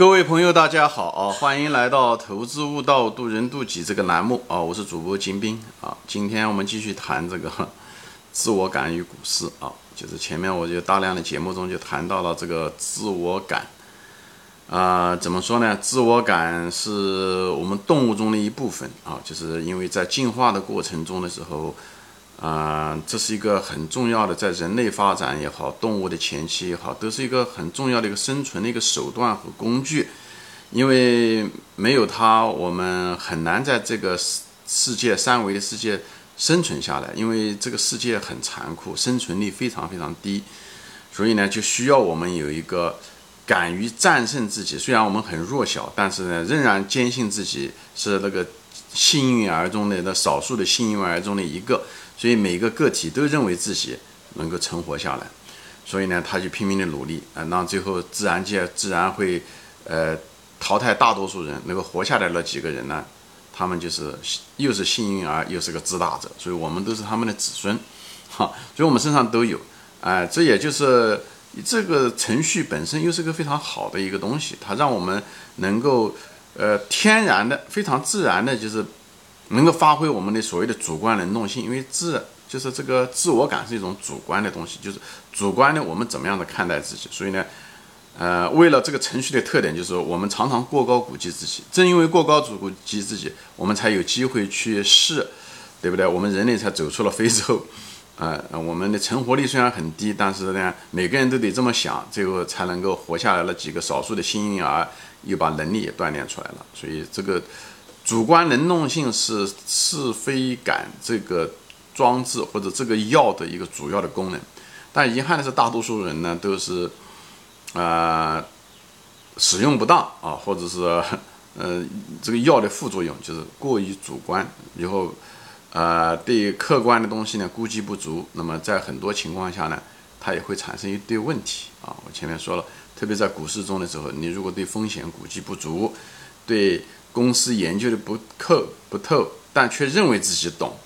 各位朋友，大家好啊！欢迎来到《投资悟道，渡人渡己》这个栏目啊！我是主播金兵啊！今天我们继续谈这个 自我感与股市啊，就是前面我就大量的节目中就谈到了这个自我感啊，怎么说呢？自我感是我们动物中的一部分啊，就是因为在进化的过程中的时候。啊，这是一个很重要的，在人类发展也好，动物的前期也好，都是一个很重要的一个生存的一个手段和工具。因为没有它，我们很难在这个世世界三维的世界生存下来。因为这个世界很残酷，生存力非常非常低，所以呢，就需要我们有一个敢于战胜自己。虽然我们很弱小，但是呢，仍然坚信自己是那个幸运儿中的那少数的幸运儿中的一个。所以每个个体都认为自己能够存活下来，所以呢，他就拼命的努力啊，让最后自然界自然会，呃，淘汰大多数人，能够活下来那几个人呢，他们就是又是幸运儿，又是个自大者，所以我们都是他们的子孙，哈，所以我们身上都有，哎，这也就是这个程序本身又是个非常好的一个东西，它让我们能够，呃，天然的、非常自然的，就是。能够发挥我们的所谓的主观能动性，因为自就是这个自我感是一种主观的东西，就是主观的我们怎么样的看待自己。所以呢，呃，为了这个程序的特点，就是我们常常过高估计自己。正因为过高估计自己，我们才有机会去试，对不对？我们人类才走出了非洲。啊，我们的存活率虽然很低，但是呢，每个人都得这么想，最后才能够活下来了几个少数的幸运儿，又把能力也锻炼出来了。所以这个。主观能动性是是非感这个装置或者这个药的一个主要的功能，但遗憾的是，大多数人呢都是，呃，使用不当啊，或者是呃这个药的副作用就是过于主观，以后呃对客观的东西呢估计不足，那么在很多情况下呢，它也会产生一堆问题啊。我前面说了，特别在股市中的时候，你如果对风险估计不足，对。公司研究的不透不透，但却认为自己懂，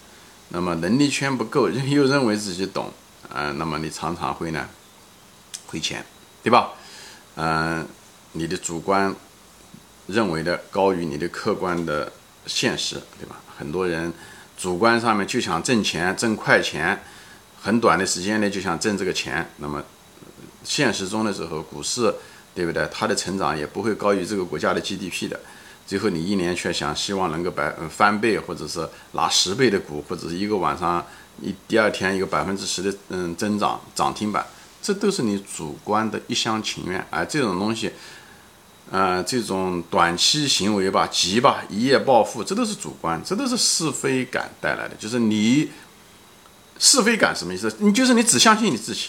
那么能力圈不够，又认为自己懂，啊，那么你常常会呢亏钱，对吧？嗯，你的主观认为的高于你的客观的现实，对吧？很多人主观上面就想挣钱，挣快钱，很短的时间内就想挣这个钱，那么现实中的时候，股市对不对？它的成长也不会高于这个国家的 GDP 的。最后你一年却想希望能够百翻倍，或者是拿十倍的股，或者是一个晚上一第二天一个百分之十的嗯增长涨停板，这都是你主观的一厢情愿。而这种东西，呃，这种短期行为吧，急吧，一夜暴富，这都是主观，这都是是非感带来的。就是你是非感什么意思？你就是你只相信你自己，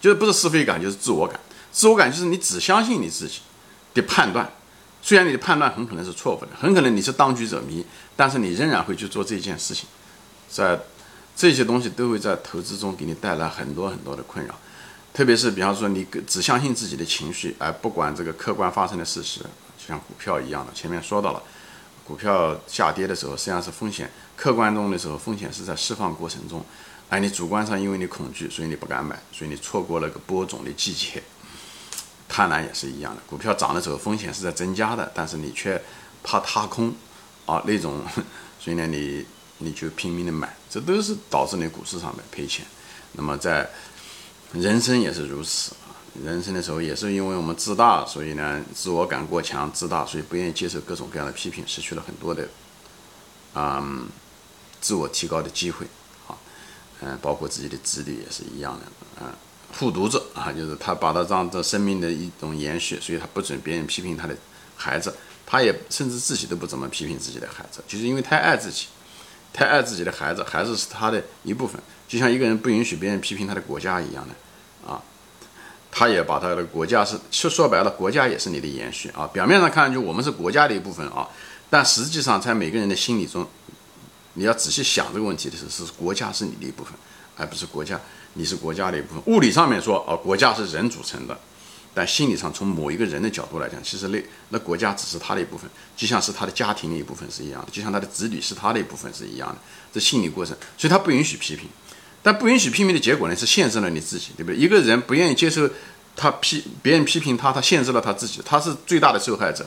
就是不是是非感，就是自我感。自我感就是你只相信你自己的判断。虽然你的判断很可能是错误的，很可能你是当局者迷，但是你仍然会去做这件事情，在这些东西都会在投资中给你带来很多很多的困扰，特别是比方说你只相信自己的情绪，而不管这个客观发生的事实，就像股票一样的，前面说到了，股票下跌的时候实际上是风险，客观中的时候风险是在释放过程中，而你主观上因为你恐惧，所以你不敢买，所以你错过了个播种的季节。贪婪也是一样的，股票涨的时候风险是在增加的，但是你却怕踏空，啊那种，所以呢你你就拼命的买，这都是导致你股市上面赔钱。那么在人生也是如此啊，人生的时候也是因为我们自大，所以呢自我感过强，自大，所以不愿意接受各种各样的批评，失去了很多的，嗯，自我提高的机会，啊，嗯，包括自己的子女也是一样的，嗯。护犊子啊，就是他把他当做生命的一种延续，所以他不准别人批评他的孩子，他也甚至自己都不怎么批评自己的孩子，就是因为太爱自己，太爱自己的孩子，孩子是他的一部分，就像一个人不允许别人批评他的国家一样的啊，他也把他的国家是说说白了，国家也是你的延续啊。表面上看上去我们是国家的一部分啊，但实际上在每个人的心理中，你要仔细想这个问题的时候，是国家是你的一部分，而不是国家。你是国家的一部分。物理上面说，哦，国家是人组成的，但心理上从某一个人的角度来讲，其实那那国家只是他的一部分，就像是他的家庭的一部分是一样的，就像他的子女是他的一部分是一样的。这心理过程，所以他不允许批评，但不允许批评的结果呢，是限制了你自己，对不对？一个人不愿意接受他批别人批评他，他限制了他自己，他是最大的受害者。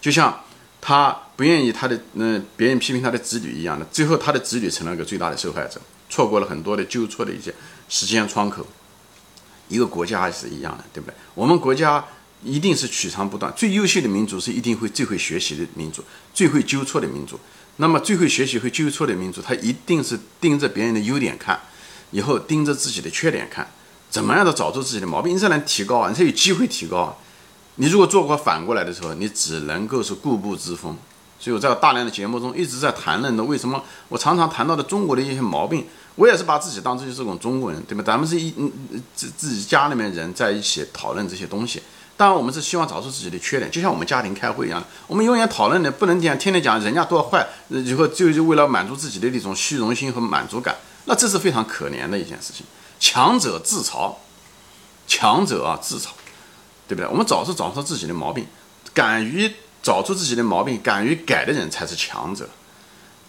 就像他不愿意他的嗯别人批评他的子女一样的，最后他的子女成了一个最大的受害者，错过了很多的纠错的一些时间窗口。一个国家也是一样的，对不对？我们国家一定是取长补短，最优秀的民族是一定会最会学习的民族，最会纠错的民族。那么最会学习和纠错的民族，他一定是盯着别人的优点看，以后盯着自己的缺点看，怎么样的找出自己的毛病，你才能提高啊，你才有机会提高啊。你如果做过反过来的时候，你只能够是固步自封。所以我在大量的节目中一直在谈论的，为什么我常常谈到的中国的一些毛病，我也是把自己当成就是种中国人，对吧？咱们是一嗯自自己家里面人在一起讨论这些东西。当然，我们是希望找出自己的缺点，就像我们家庭开会一样，我们永远讨论的不能讲天天讲人家多坏，以后就就为了满足自己的那种虚荣心和满足感，那这是非常可怜的一件事情。强者自嘲，强者啊自嘲，对不对？我们找出找出自己的毛病，敢于找出自己的毛病，敢于改的人才是强者，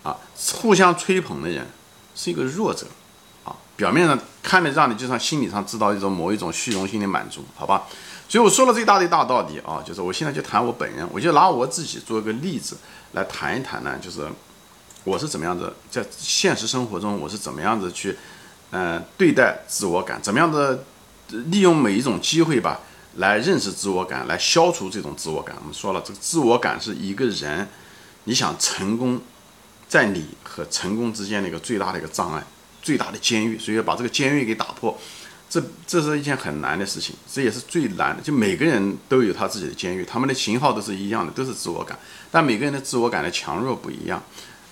啊，互相吹捧的人是一个弱者，啊，表面上看着让你就像心理上知道一种某一种虚荣心的满足，好吧？所以我说了这一大堆大道理啊，就是我现在就谈我本人，我就拿我自己做一个例子来谈一谈呢，就是我是怎么样子在现实生活中我是怎么样子去，嗯，对待自我感，怎么样的利用每一种机会吧，来认识自我感，来消除这种自我感。我们说了，这个自我感是一个人你想成功，在你和成功之间的一个最大的一个障碍，最大的监狱，所以要把这个监狱给打破。这这是一件很难的事情，这也是最难的。就每个人都有他自己的监狱，他们的型号都是一样的，都是自我感，但每个人的自我感的强弱不一样，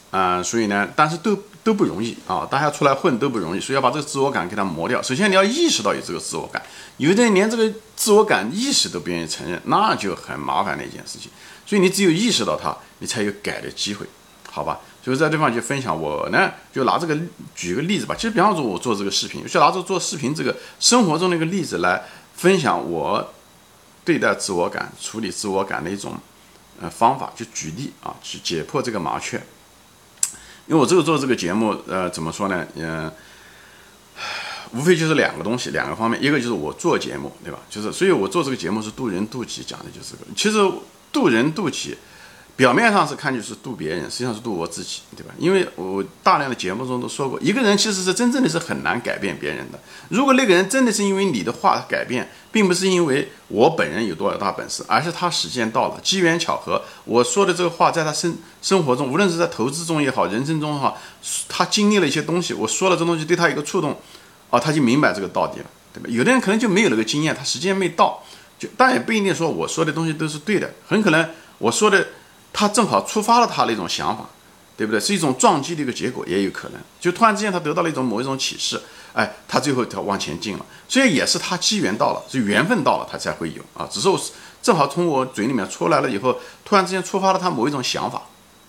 啊，所以呢，但是都都不容易啊，大家出来混都不容易，所以要把这个自我感给它磨掉。首先你要意识到有这个自我感，有的人连这个自我感意识都不愿意承认，那就很麻烦的一件事情。所以你只有意识到它，你才有改的机会，好吧？所以在这地方就分享我呢，就拿这个举个例子吧。其实比方说，我做这个视频，就拿着做视频这个生活中的一个例子来分享我对待自我感、处理自我感的一种呃方法。就举例啊，去解破这个麻雀。因为我这个做这个节目，呃，怎么说呢？嗯，无非就是两个东西，两个方面。一个就是我做节目，对吧？就是，所以我做这个节目是渡人渡己，讲的就是个。其实渡人渡己。表面上是看就是渡别人，实际上是渡我自己，对吧？因为我大量的节目中都说过，一个人其实是真正的是很难改变别人的。如果那个人真的是因为你的话改变，并不是因为我本人有多少大本事，而是他时间到了，机缘巧合，我说的这个话在他生生活中，无论是在投资中也好，人生中也好，他经历了一些东西，我说了这东西对他一个触动，啊，他就明白这个道理了，对吧？有的人可能就没有那个经验，他时间没到，就但也不一定说我说的东西都是对的，很可能我说的。他正好触发了他那种想法，对不对？是一种撞击的一个结果，也有可能。就突然之间他得到了一种某一种启示，哎，他最后他往前进了。所以也是他机缘到了，是缘分到了，他才会有啊。只是我正好从我嘴里面出来了以后，突然之间触发了他某一种想法，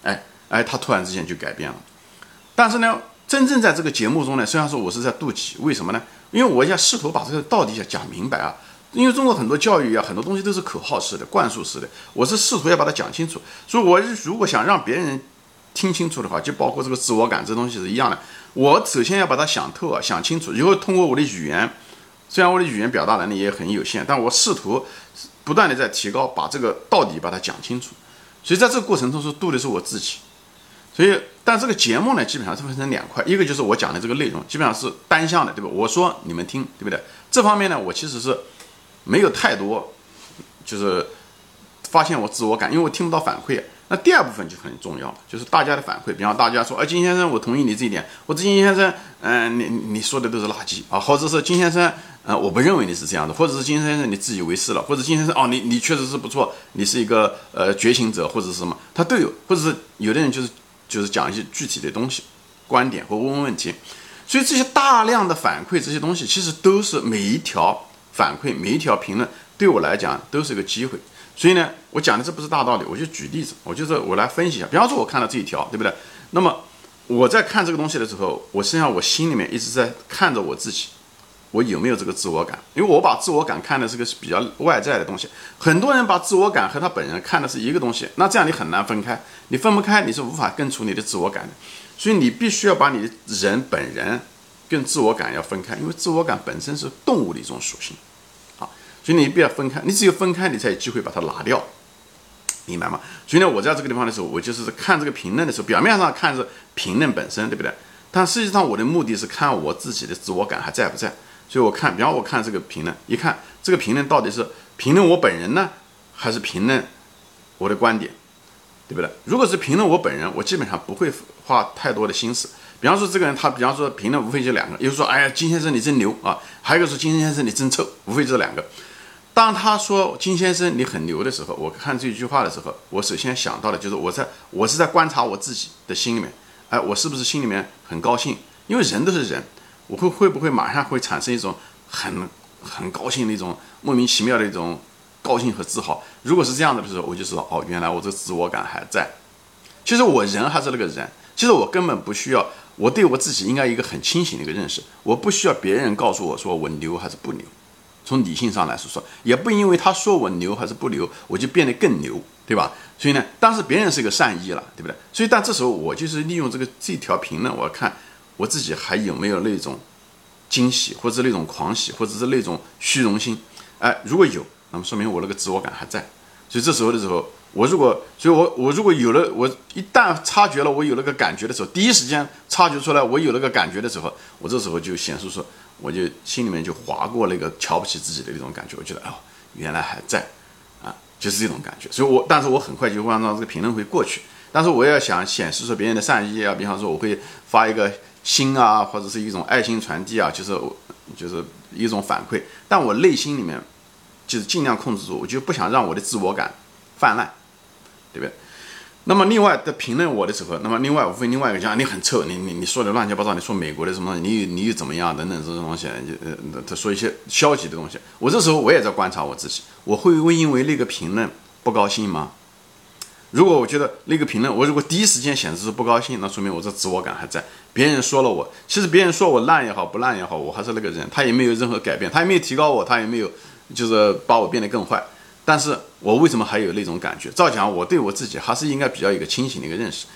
哎哎，他突然之间就改变了。但是呢，真正在这个节目中呢，虽然说我是在妒忌，为什么呢？因为我要试图把这个道理要讲明白啊。因为中国很多教育啊，很多东西都是口号式的、灌输式的。我是试图要把它讲清楚，所以我如果想让别人听清楚的话，就包括这个自我感这东西是一样的。我首先要把它想透啊，想清楚，以后通过我的语言，虽然我的语言表达能力也很有限，但我试图不断的在提高，把这个道理把它讲清楚。所以在这个过程中是度的是我自己。所以，但这个节目呢，基本上是分成两块，一个就是我讲的这个内容，基本上是单向的，对吧？我说你们听，对不对？这方面呢，我其实是。没有太多，就是发现我自我感，因为我听不到反馈。那第二部分就很重要了，就是大家的反馈。比方大家说，哎，金先生，我同意你这一点。或者金先生，嗯，你你说的都是垃圾啊。或者是金先生，呃，我不认为你是这样的。或者是金先生，你自以为是了。或者金先生，哦，你你确实是不错，你是一个呃觉醒者或者是什么，他都有。或者是有的人就是就是讲一些具体的东西、观点或问问问题。所以这些大量的反馈，这些东西其实都是每一条。反馈每一条评论对我来讲都是个机会，所以呢，我讲的这不是大道理，我就举例子，我就是我来分析一下。比方说，我看到这一条，对不对？那么我在看这个东西的时候，我实际上我心里面一直在看着我自己，我有没有这个自我感？因为我把自我感看的是个比较外在的东西，很多人把自我感和他本人看的是一个东西，那这样你很难分开，你分不开，你是无法根除你的自我感的，所以你必须要把你的人本人。跟自我感要分开，因为自我感本身是动物的一种属性，啊，所以你不要分开，你只有分开，你才有机会把它拿掉，明白吗？所以呢，我在这个地方的时候，我就是看这个评论的时候，表面上看是评论本身，对不对？但实际上我的目的是看我自己的自我感还在不在。所以我看，比方我看这个评论，一看这个评论到底是评论我本人呢，还是评论我的观点，对不对？如果是评论我本人，我基本上不会花太多的心思。比方说这个人，他比方说评论无非就两个，一个说哎呀金先生你真牛啊，还有一个说金先生你真臭，无非这两个。当他说金先生你很牛的时候，我看这句话的时候，我首先想到的就是我在我是在观察我自己的心里面，哎，我是不是心里面很高兴？因为人都是人。我会会不会马上会产生一种很很高兴的一种莫名其妙的一种高兴和自豪？如果是这样的时候，我就知道哦，原来我这自我感还在。其实我人还是那个人，其实我根本不需要，我对我自己应该一个很清醒的一个认识，我不需要别人告诉我说我牛还是不牛。从理性上来说说，也不因为他说我牛还是不牛，我就变得更牛，对吧？所以呢，当时别人是一个善意了，对不对？所以但这时候我就是利用这个这条评论，我看。我自己还有没有那种惊喜，或者那种狂喜，或者是那种虚荣心？哎，如果有，那么说明我那个自我感还在。所以这时候的时候，我如果，所以我我如果有了，我一旦察觉了我有那个感觉的时候，第一时间察觉出来我有那个感觉的时候，我这时候就显示说，我就心里面就划过那个瞧不起自己的那种感觉。我觉得，哦，原来还在，啊，就是这种感觉。所以我，但是我很快就按照这个评论会过去。但是我要想显示出别人的善意啊，比方说我会发一个。心啊，或者是一种爱心传递啊，就是就是一种反馈。但我内心里面就是尽量控制住，我就不想让我的自我感泛滥，对不对？那么另外的评论我的时候，那么另外我会另外一个讲你很臭，你你你说的乱七八糟，你说美国的什么，你你又怎么样等等这种东西，就呃他说一些消极的东西。我这时候我也在观察我自己，我会会因为那个评论不高兴吗？如果我觉得那个评论，我如果第一时间显示出不高兴，那说明我这自我感还在。别人说了我，其实别人说我烂也好，不烂也好，我还是那个人，他也没有任何改变，他也没有提高我，他也没有就是把我变得更坏。但是我为什么还有那种感觉？照讲，我对我自己还是应该比较一个清醒的一个认识。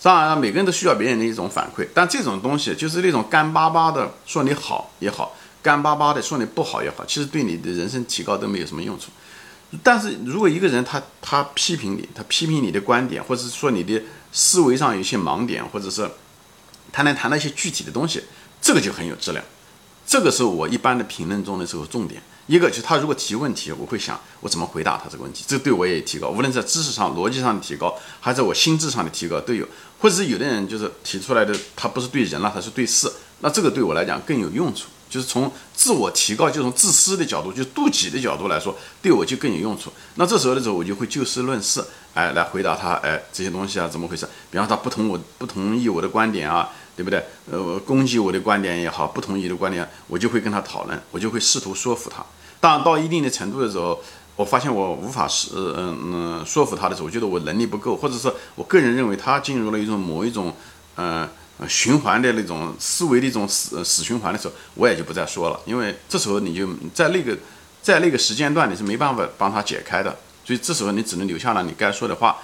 当然了，每个人都需要别人的一种反馈，但这种东西就是那种干巴巴的说你好也好，干巴巴的说你不好也好，其实对你的人生提高都没有什么用处。但是如果一个人他他批评你，他批评你的观点，或者是说你的思维上有一些盲点，或者是他能谈到一些具体的东西，这个就很有质量。这个是我一般的评论中的时候重点。一个就是他如果提问题，我会想我怎么回答他这个问题，这对我也提高，无论在知识上、逻辑上的提高，还是我心智上的提高都有。或者是有的人就是提出来的，他不是对人了，他是对事，那这个对我来讲更有用处。就是从自我提高，就从自私的角度，就妒忌的角度来说，对我就更有用处。那这时候的时候，我就会就事论事，哎，来回答他，哎，这些东西啊，怎么回事？比方他不同我不同意我的观点啊，对不对？呃，攻击我的观点也好，不同意的观点，我就会跟他讨论，我就会试图说服他。当到一定的程度的时候，我发现我无法是嗯嗯说服他的时候，我觉得我能力不够，或者是我个人认为他进入了一种某一种嗯。循环的那种思维的一种死死循环的时候，我也就不再说了，因为这时候你就在那个在那个时间段你是没办法帮他解开的，所以这时候你只能留下了你该说的话，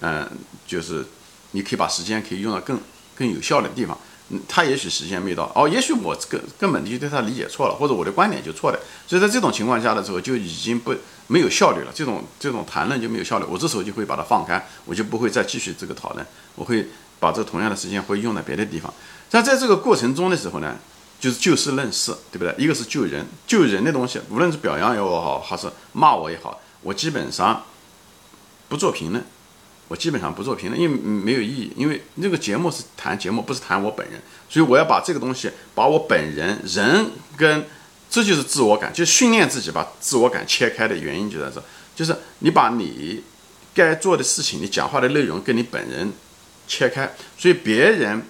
嗯，就是你可以把时间可以用到更更有效的地方。嗯，他也许时间没到，哦，也许我根根本就对他理解错了，或者我的观点就错了，所以在这种情况下的时候就已经不没有效率了，这种这种谈论就没有效率，我这时候就会把它放开，我就不会再继续这个讨论，我会。把这同样的时间会用在别的地方，但在这个过程中的时候呢，就是就事论事，对不对？一个是救人，救人的东西，无论是表扬也好，还是骂我也好，我基本上不做评论，我基本上不做评论，因为没有意义。因为那个节目是谈节目，不是谈我本人，所以我要把这个东西，把我本人人跟，这就是自我感，就是训练自己把自我感切开的原因就在这，就是你把你该做的事情，你讲话的内容跟你本人。切开，所以别人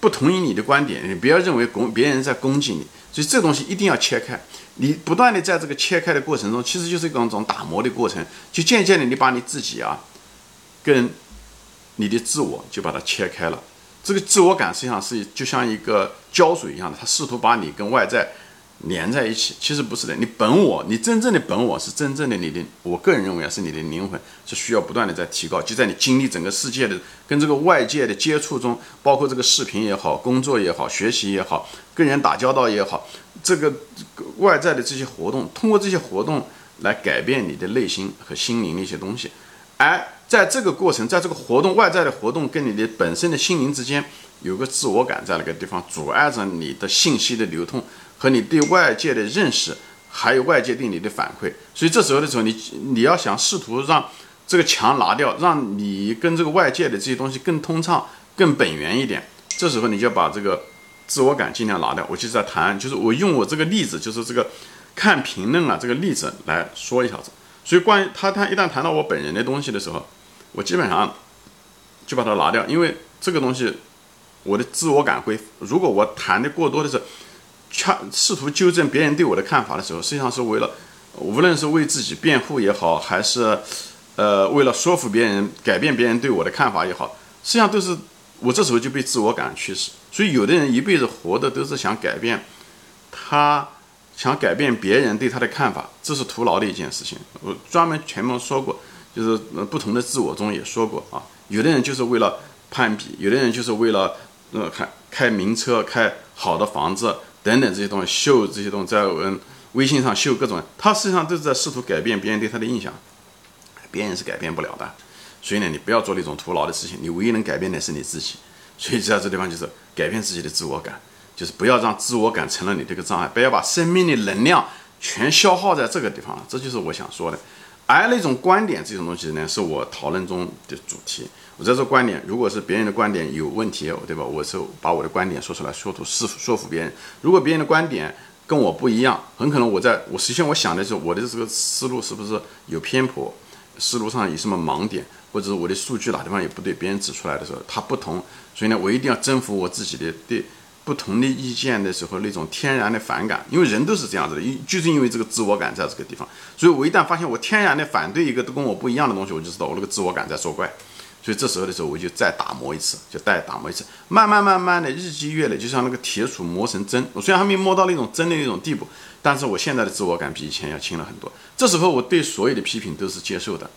不同意你的观点，你不要认为攻别人在攻击你，所以这东西一定要切开。你不断的在这个切开的过程中，其实就是一种种打磨的过程，就渐渐的你把你自己啊，跟你的自我就把它切开了。这个自我感实际上是就像一个胶水一样的，它试图把你跟外在。连在一起，其实不是的。你本我，你真正的本我是真正的你的。我个人认为啊，是你的灵魂是需要不断的在提高。就在你经历整个世界的跟这个外界的接触中，包括这个视频也好，工作也好，学习也好，跟人打交道也好，这个外在的这些活动，通过这些活动来改变你的内心和心灵的一些东西。而在这个过程，在这个活动外在的活动跟你的本身的心灵之间，有个自我感在那个地方阻碍着你的信息的流通和你对外界的认识。还有外界对你的反馈，所以这时候的时候，你你要想试图让这个墙拿掉，让你跟这个外界的这些东西更通畅、更本源一点。这时候你就把这个自我感尽量拿掉。我就在谈，就是我用我这个例子，就是这个看评论啊这个例子来说一下子。所以关于他他一旦谈到我本人的东西的时候，我基本上就把它拿掉，因为这个东西我的自我感会，如果我谈的过多的是。恰试图纠正别人对我的看法的时候，实际上是为了，无论是为自己辩护也好，还是，呃，为了说服别人、改变别人对我的看法也好，实际上都是我这时候就被自我感驱使。所以，有的人一辈子活的都是想改变，他想改变别人对他的看法，这是徒劳的一件事情。我专门前面说过，就是不同的自我中也说过啊，有的人就是为了攀比，有的人就是为了呃开开名车、开好的房子。等等这些东西秀这些东西在嗯微信上秀各种，他实际上都是在试图改变别人对他的印象，别人是改变不了的，所以呢，你不要做那种徒劳的事情，你唯一能改变的是你自己。所以在这地方就是改变自己的自我感，就是不要让自我感成了你这个障碍，不要把生命的能量全消耗在这个地方了。这就是我想说的。而那种观点这种东西呢，是我讨论中的主题。我在这观点，如果是别人的观点有问题，对吧？我是把我的观点说出来，说服说服说服别人。如果别人的观点跟我不一样，很可能我在我实现我想的时候，我的这个思路是不是有偏颇？思路上有什么盲点，或者是我的数据哪地方也不对？别人指出来的时候，它不同，所以呢，我一定要征服我自己的对。不同的意见的时候，那种天然的反感，因为人都是这样子的，因就是因为这个自我感在这个地方，所以我一旦发现我天然的反对一个都跟我不一样的东西，我就知道我那个自我感在作怪，所以这时候的时候，我就再打磨一次，就再打磨一次，慢慢慢慢的日积月累，就像那个铁杵磨成针。我虽然还没磨到那种针的那种地步，但是我现在的自我感比以前要轻了很多。这时候我对所有的批评都是接受的，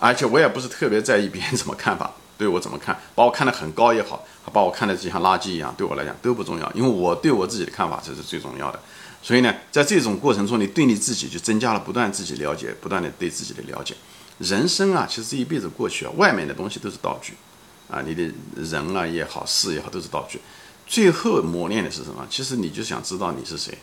而且我也不是特别在意别人怎么看法。对我怎么看，把我看得很高也好，把我看得就像垃圾一样，对我来讲都不重要，因为我对我自己的看法才是最重要的。所以呢，在这种过程中，你对你自己就增加了不断自己了解，不断的对自己的了解。人生啊，其实这一辈子过去啊，外面的东西都是道具啊，你的人啊也好，事也好，都是道具。最后磨练的是什么？其实你就想知道你是谁。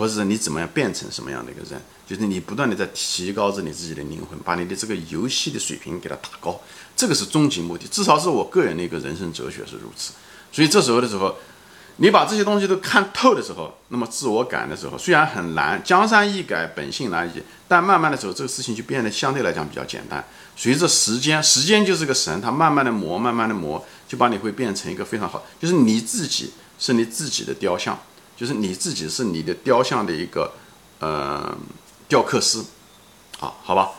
或者是你怎么样变成什么样的一个人？就是你不断的在提高着你自己的灵魂，把你的这个游戏的水平给它打高，这个是终极目的。至少是我个人的一个人生哲学是如此。所以这时候的时候，你把这些东西都看透的时候，那么自我感的时候，虽然很难，江山易改，本性难移，但慢慢的时候，这个事情就变得相对来讲比较简单。随着时间，时间就是个神，它慢慢的磨，慢慢的磨，就把你会变成一个非常好，就是你自己是你自己的雕像。就是你自己是你的雕像的一个，呃，雕刻师，啊好吧，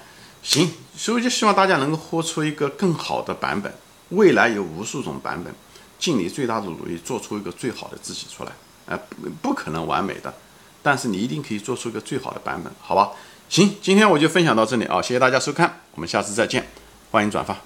行，所以就希望大家能够活出一个更好的版本。未来有无数种版本，尽你最大的努力做出一个最好的自己出来。呃，不可能完美的，但是你一定可以做出一个最好的版本，好吧？行，今天我就分享到这里啊，谢谢大家收看，我们下次再见，欢迎转发。